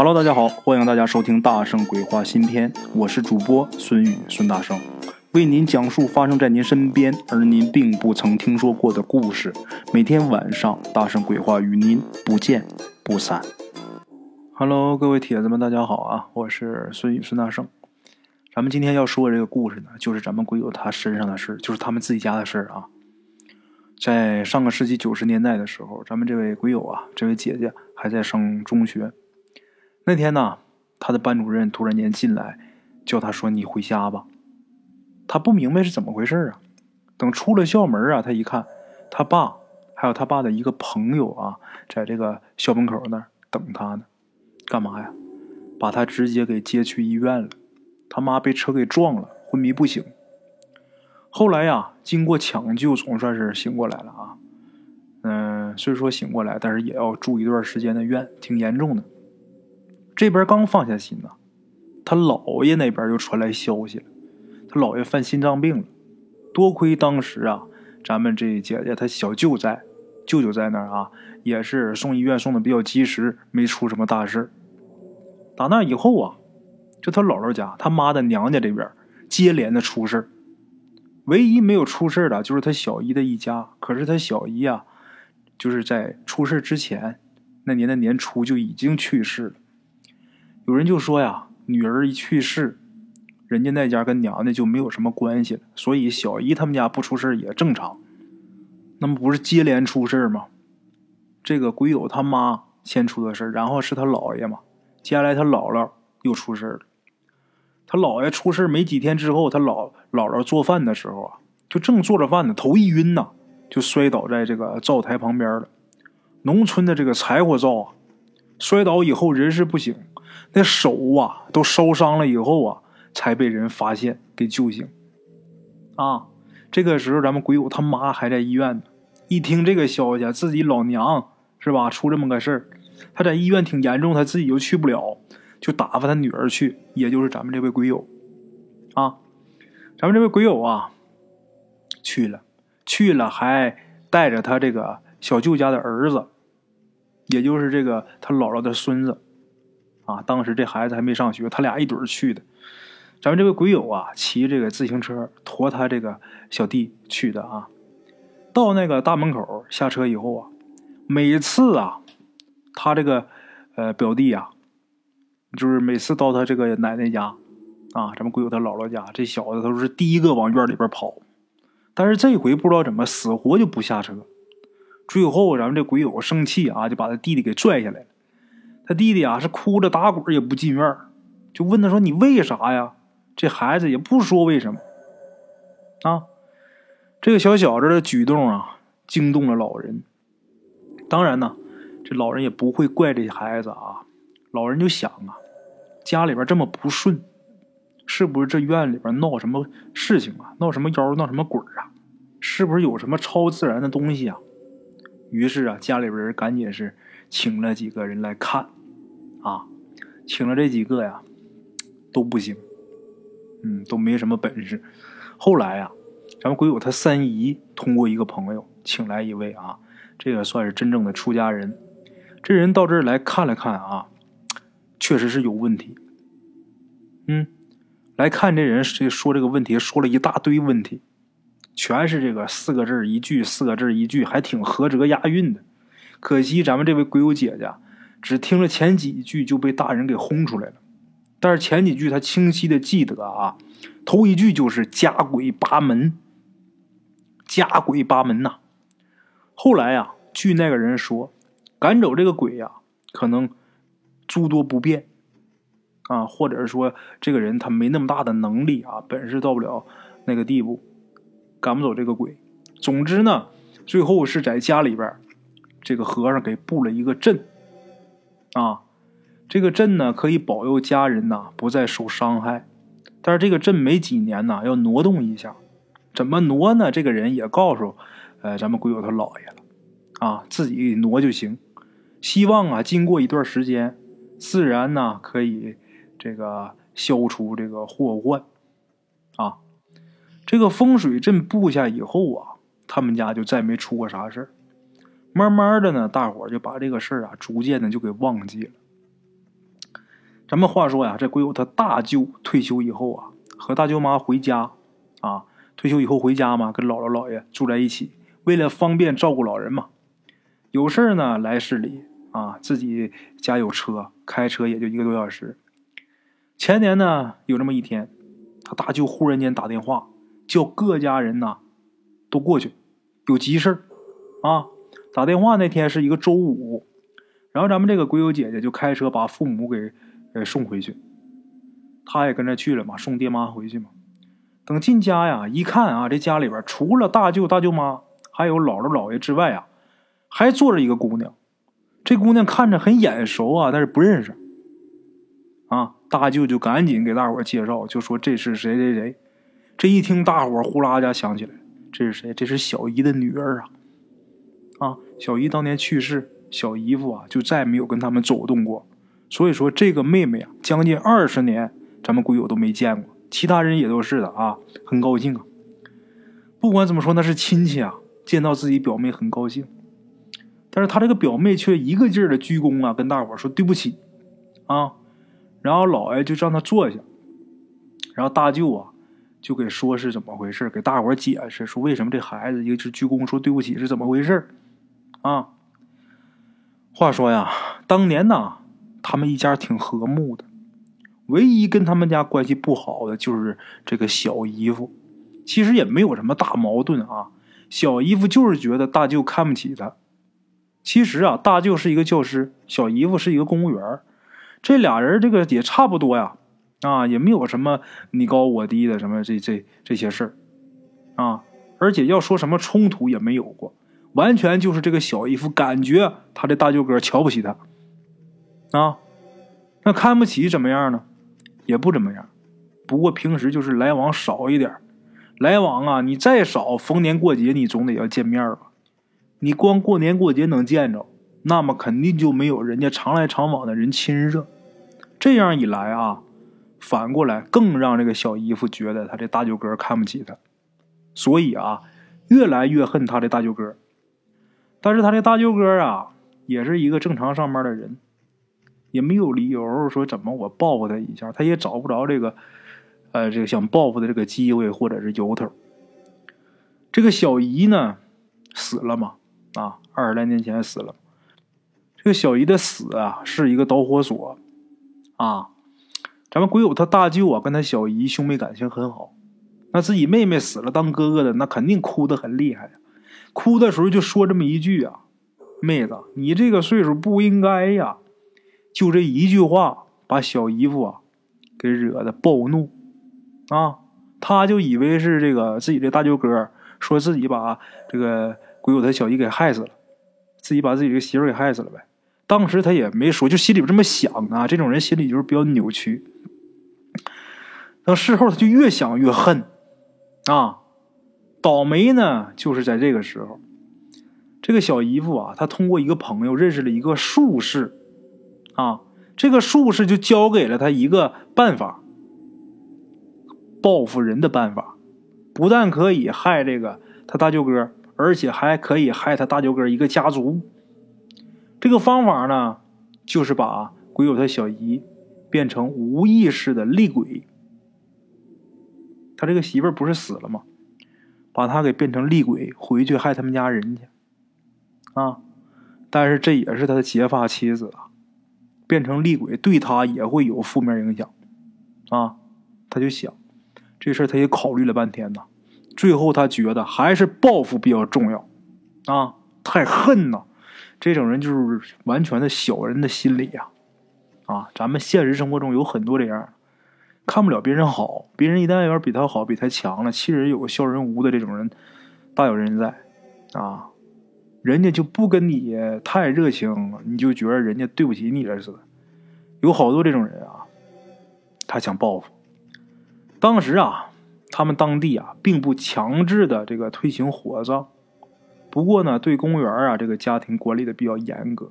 Hello，大家好，欢迎大家收听《大圣鬼话》新篇，我是主播孙宇孙大圣，为您讲述发生在您身边而您并不曾听说过的故事。每天晚上，《大圣鬼话》与您不见不散。Hello，各位铁子们，大家好啊，我是孙宇孙大圣。咱们今天要说的这个故事呢，就是咱们鬼友他身上的事就是他们自己家的事啊。在上个世纪九十年代的时候，咱们这位鬼友啊，这位姐姐还在上中学。那天呢，他的班主任突然间进来，叫他说：“你回家吧。”他不明白是怎么回事啊。等出了校门啊，他一看，他爸还有他爸的一个朋友啊，在这个校门口那儿等他呢。干嘛呀？把他直接给接去医院了。他妈被车给撞了，昏迷不醒。后来呀，经过抢救，总算是醒过来了啊。嗯，虽说醒过来，但是也要住一段时间的院，挺严重的。这边刚放下心呢，他姥爷那边又传来消息了，他姥爷犯心脏病了。多亏当时啊，咱们这姐姐她小舅在，舅舅在那儿啊，也是送医院送的比较及时，没出什么大事打那以后啊，就他姥姥家他妈的娘家这边接连的出事唯一没有出事的，就是他小姨的一家。可是他小姨啊，就是在出事之前，那年的年初就已经去世了。有人就说呀，女儿一去世，人家那家跟娘家就没有什么关系了，所以小姨他们家不出事也正常。那么不是接连出事吗？这个鬼友他妈先出的事然后是他姥爷嘛，接下来他姥姥又出事了。他姥爷出事没几天之后，他姥姥姥做饭的时候啊，就正做着饭呢，头一晕呐，就摔倒在这个灶台旁边了。农村的这个柴火灶啊，摔倒以后人事不省。那手啊，都烧伤了以后啊，才被人发现给救醒。啊，这个时候咱们鬼友他妈还在医院呢。一听这个消息，自己老娘是吧，出这么个事儿，他在医院挺严重，他自己又去不了，就打发他女儿去，也就是咱们这位鬼友。啊，咱们这位鬼友啊，去了，去了，还带着他这个小舅家的儿子，也就是这个他姥姥的孙子。啊，当时这孩子还没上学，他俩一堆去的。咱们这位鬼友啊，骑这个自行车驮他这个小弟去的啊。到那个大门口下车以后啊，每次啊，他这个呃表弟啊，就是每次到他这个奶奶家啊，咱们鬼友他姥姥家，这小子都是第一个往院里边跑。但是这回不知道怎么死活就不下车。最后咱们这鬼友生气啊，就把他弟弟给拽下来了。他弟弟啊是哭着打滚也不进院就问他说：“你为啥呀？”这孩子也不说为什么。啊，这个小小子的举动啊惊动了老人。当然呢，这老人也不会怪这孩子啊。老人就想啊，家里边这么不顺，是不是这院里边闹什么事情啊？闹什么妖？闹什么鬼啊？是不是有什么超自然的东西啊？于是啊，家里边人赶紧是请了几个人来看。啊，请了这几个呀，都不行，嗯，都没什么本事。后来呀，咱们鬼友他三姨通过一个朋友请来一位啊，这个算是真正的出家人。这人到这儿来看了看啊，确实是有问题。嗯，来看这人这说这个问题，说了一大堆问题，全是这个四个字一句，四个字一句，还挺合辙押韵的。可惜咱们这位鬼友姐姐。只听了前几句就被大人给轰出来了，但是前几句他清晰的记得啊，头一句就是家鬼八门，家鬼八门呐。后来呀，据那个人说，赶走这个鬼呀，可能诸多不便啊，或者说这个人他没那么大的能力啊，本事到不了那个地步，赶不走这个鬼。总之呢，最后是在家里边，这个和尚给布了一个阵。啊，这个阵呢可以保佑家人呐不再受伤害，但是这个阵没几年呐要挪动一下，怎么挪呢？这个人也告诉，呃，咱们鬼友他姥爷了，啊，自己挪就行。希望啊，经过一段时间，自然呢可以这个消除这个祸患。啊，这个风水阵布下以后啊，他们家就再没出过啥事儿。慢慢的呢，大伙就把这个事儿啊，逐渐的就给忘记了。咱们话说呀，这鬼友他大舅退休以后啊，和大舅妈回家啊，退休以后回家嘛，跟姥姥姥爷住在一起，为了方便照顾老人嘛，有事呢来市里啊，自己家有车，开车也就一个多小时。前年呢，有这么一天，他大舅忽然间打电话，叫各家人呐都过去，有急事啊。打电话那天是一个周五，然后咱们这个鬼友姐姐就开车把父母给给送回去，他也跟着去了嘛，送爹妈回去嘛。等进家呀，一看啊，这家里边除了大舅大舅妈，还有姥姥姥爷之外啊，还坐着一个姑娘。这姑娘看着很眼熟啊，但是不认识。啊，大舅就赶紧给大伙介绍，就说这是谁谁谁。这一听，大伙呼啦家想起来，这是谁？这是小姨的女儿啊！啊，小姨当年去世，小姨夫啊就再也没有跟他们走动过。所以说，这个妹妹啊，将近二十年，咱们鬼友都没见过，其他人也都是的啊，很高兴啊。不管怎么说，那是亲戚啊，见到自己表妹很高兴。但是他这个表妹却一个劲儿的鞠躬啊，跟大伙说对不起啊。然后老爷就让他坐下，然后大舅啊就给说是怎么回事，给大伙解释说为什么这孩子一直鞠躬说对不起是怎么回事啊。话说呀，当年呐，他们一家挺和睦的，唯一跟他们家关系不好的就是这个小姨夫。其实也没有什么大矛盾啊，小姨夫就是觉得大舅看不起他。其实啊，大舅是一个教师，小姨夫是一个公务员。这俩人这个也差不多呀，啊，也没有什么你高我低的什么这这这些事儿，啊，而且要说什么冲突也没有过，完全就是这个小姨夫感觉他的大舅哥瞧不起他，啊，那看不起怎么样呢？也不怎么样，不过平时就是来往少一点，来往啊，你再少，逢年过节你总得要见面吧，你光过年过节能见着。那么肯定就没有人家常来常往的人亲热，这样一来啊，反过来更让这个小姨夫觉得他这大舅哥看不起他，所以啊，越来越恨他的大舅哥。但是他这大舅哥啊，也是一个正常上班的人，也没有理由说怎么我报复他一下，他也找不着这个，呃，这个想报复的这个机会或者是由头。这个小姨呢，死了嘛，啊，二十来年前死了。这个小姨的死啊，是一个导火索，啊，咱们鬼友他大舅啊，跟他小姨兄妹感情很好，那自己妹妹死了，当哥哥的那肯定哭得很厉害，哭的时候就说这么一句啊，妹子，你这个岁数不应该呀，就这一句话，把小姨夫啊给惹得暴怒，啊，他就以为是这个自己的大舅哥说自己把这个鬼友他小姨给害死了，自己把自己的媳妇给害死了呗。当时他也没说，就心里边这么想啊。这种人心里就是比较扭曲。等事后他就越想越恨，啊，倒霉呢就是在这个时候，这个小姨夫啊，他通过一个朋友认识了一个术士，啊，这个术士就教给了他一个办法，报复人的办法，不但可以害这个他大舅哥，而且还可以害他大舅哥一个家族。这个方法呢，就是把鬼友他小姨变成无意识的厉鬼。他这个媳妇不是死了吗？把他给变成厉鬼，回去害他们家人去。啊！但是这也是他的结发妻子啊，变成厉鬼对他也会有负面影响。啊！他就想这事，他也考虑了半天呐，最后他觉得还是报复比较重要。啊！太恨呐！这种人就是完全的小人的心理呀，啊，咱们现实生活中有很多这样，看不了别人好，别人一旦要是比他好、比他强了，其实有个笑人无的这种人大有人在，啊，人家就不跟你太热情，你就觉得人家对不起你了似的，有好多这种人啊，他想报复。当时啊，他们当地啊，并不强制的这个推行火葬。不过呢，对公园啊这个家庭管理的比较严格。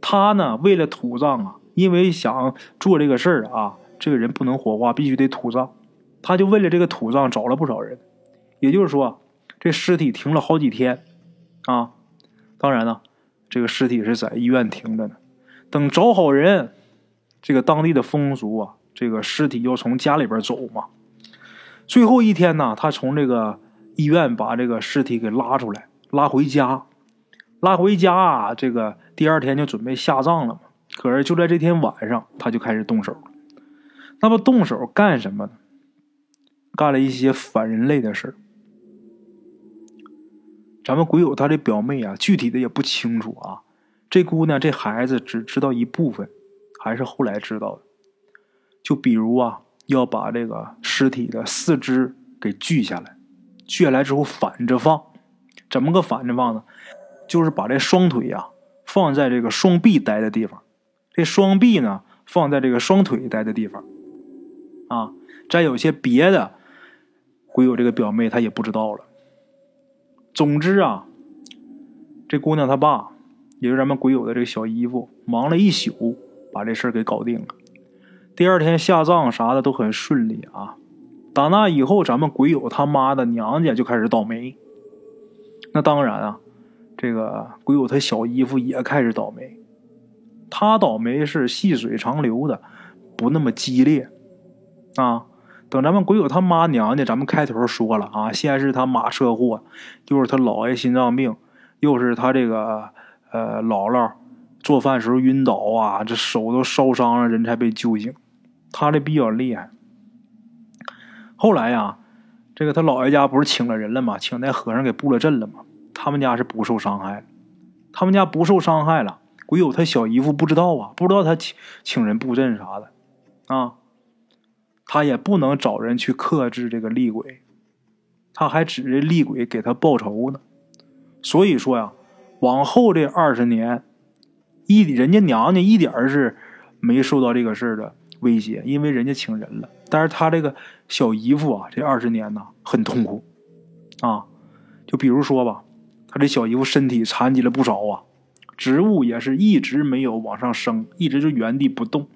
他呢，为了土葬啊，因为想做这个事儿啊，这个人不能火化，必须得土葬。他就为了这个土葬找了不少人。也就是说，这尸体停了好几天啊。当然呢，这个尸体是在医院停着呢。等找好人，这个当地的风俗啊，这个尸体要从家里边走嘛。最后一天呢，他从这个医院把这个尸体给拉出来，拉回家，拉回家，这个第二天就准备下葬了嘛。可是就在这天晚上，他就开始动手了。那么动手干什么呢？干了一些反人类的事儿。咱们鬼友他的表妹啊，具体的也不清楚啊。这姑娘这孩子只知道一部分，还是后来知道的。就比如啊，要把这个尸体的四肢给锯下来，锯下来之后反着放。怎么个反着放呢？就是把这双腿呀放在这个双臂待的地方，这双臂呢放在这个双腿待的地方。啊，再有些别的，鬼友这个表妹她也不知道了。总之啊，这姑娘她爸，也就是咱们鬼友的这个小姨夫，忙了一宿，把这事儿给搞定了。第二天下葬啥的都很顺利啊。打那以后，咱们鬼友他妈的娘家就开始倒霉。那当然啊，这个鬼友他小姨夫也开始倒霉。他倒霉是细水长流的，不那么激烈啊。等咱们鬼友他妈娘家，咱们开头说了啊，先是他妈车祸，又是他姥爷心脏病，又是他这个呃姥姥做饭时候晕倒啊，这手都烧伤了，人才被救醒。他这比较厉害。后来呀，这个他姥爷家不是请了人了吗？请那和尚给布了阵了吗？他们家是不受伤害，他们家不受伤害了。鬼友他小姨夫不知道啊，不知道他请请人布阵啥的啊。他也不能找人去克制这个厉鬼，他还指着厉鬼给他报仇呢。所以说呀，往后这二十年，一人家娘家一点是没受到这个事儿的威胁，因为人家请人了。但是他这个小姨夫啊，这二十年呢很痛苦啊。就比如说吧，他这小姨夫身体残疾了不少啊，植物也是一直没有往上升，一直就原地不动，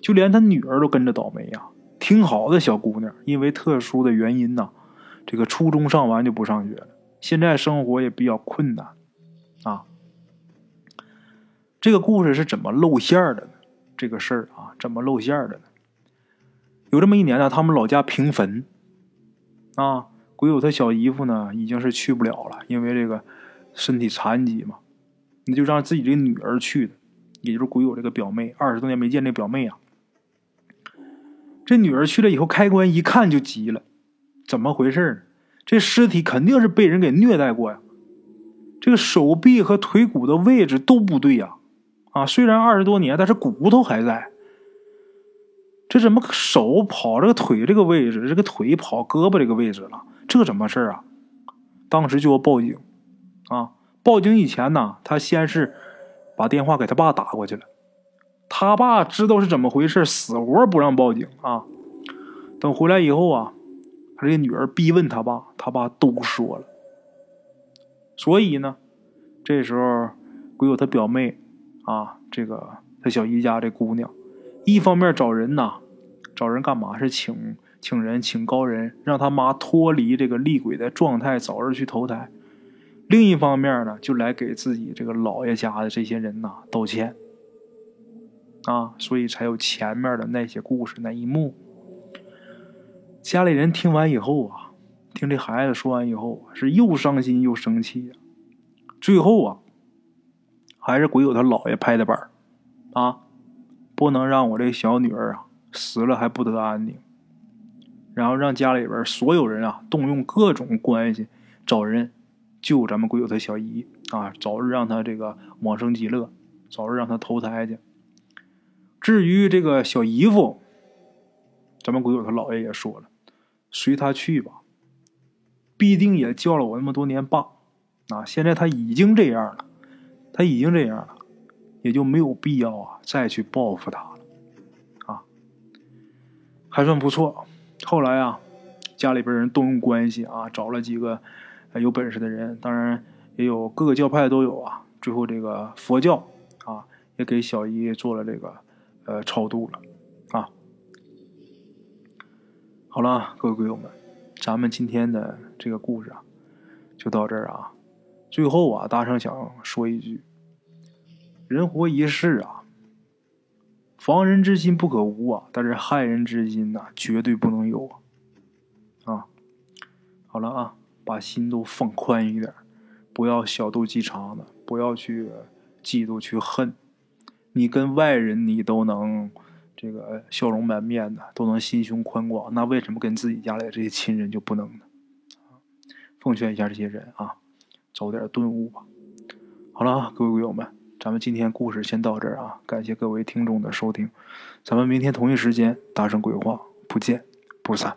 就连他女儿都跟着倒霉呀。挺好的小姑娘，因为特殊的原因呢，这个初中上完就不上学了。现在生活也比较困难，啊。这个故事是怎么露馅的呢？这个事儿啊，怎么露馅的呢？有这么一年呢，他们老家平坟，啊，鬼友他小姨夫呢，已经是去不了了，因为这个身体残疾嘛，那就让自己的女儿去的，也就是鬼友这个表妹，二十多年没见这表妹啊。这女儿去了以后，开棺一看就急了，怎么回事呢？这尸体肯定是被人给虐待过呀！这个手臂和腿骨的位置都不对呀！啊，虽然二十多年，但是骨头还在。这怎么手跑这个腿这个位置，这个腿跑胳膊这个位置了？这怎么事儿啊？当时就要报警啊！报警以前呢，他先是把电话给他爸打过去了。他爸知道是怎么回事，死活不让报警啊！等回来以后啊，他这个女儿逼问他爸，他爸都说了。所以呢，这时候鬼友他表妹啊，这个他小姨家这姑娘，一方面找人呐，找人干嘛？是请请人，请高人，让他妈脱离这个厉鬼的状态，早日去投胎。另一方面呢，就来给自己这个姥爷家的这些人呐道歉。啊，所以才有前面的那些故事那一幕。家里人听完以后啊，听这孩子说完以后是又伤心又生气呀。最后啊，还是鬼友他姥爷拍的板啊，不能让我这小女儿啊死了还不得安宁。然后让家里边所有人啊动用各种关系找人救咱们鬼友他小姨啊，早日让他这个往生极乐，早日让他投胎去。至于这个小姨夫，咱们鬼友他姥爷也说了，随他去吧，必定也叫了我那么多年爸，啊，现在他已经这样了，他已经这样了，也就没有必要啊再去报复他了，啊，还算不错。后来啊，家里边人动用关系啊，找了几个有本事的人，当然也有各个教派都有啊。最后这个佛教啊，也给小姨做了这个。呃，超度了，啊，好了，各位鬼友们，咱们今天的这个故事啊，就到这儿啊。最后啊，大圣想说一句：人活一世啊，防人之心不可无啊，但是害人之心呐，绝对不能有啊！啊，好了啊，把心都放宽一点，不要小肚鸡肠的，不要去嫉妒去恨。你跟外人你都能这个笑容满面的，都能心胸宽广，那为什么跟自己家里的这些亲人就不能呢？奉劝一下这些人啊，早点顿悟吧。好了啊，各位鬼友们，咱们今天故事先到这儿啊，感谢各位听众的收听，咱们明天同一时间大声鬼话不见不散。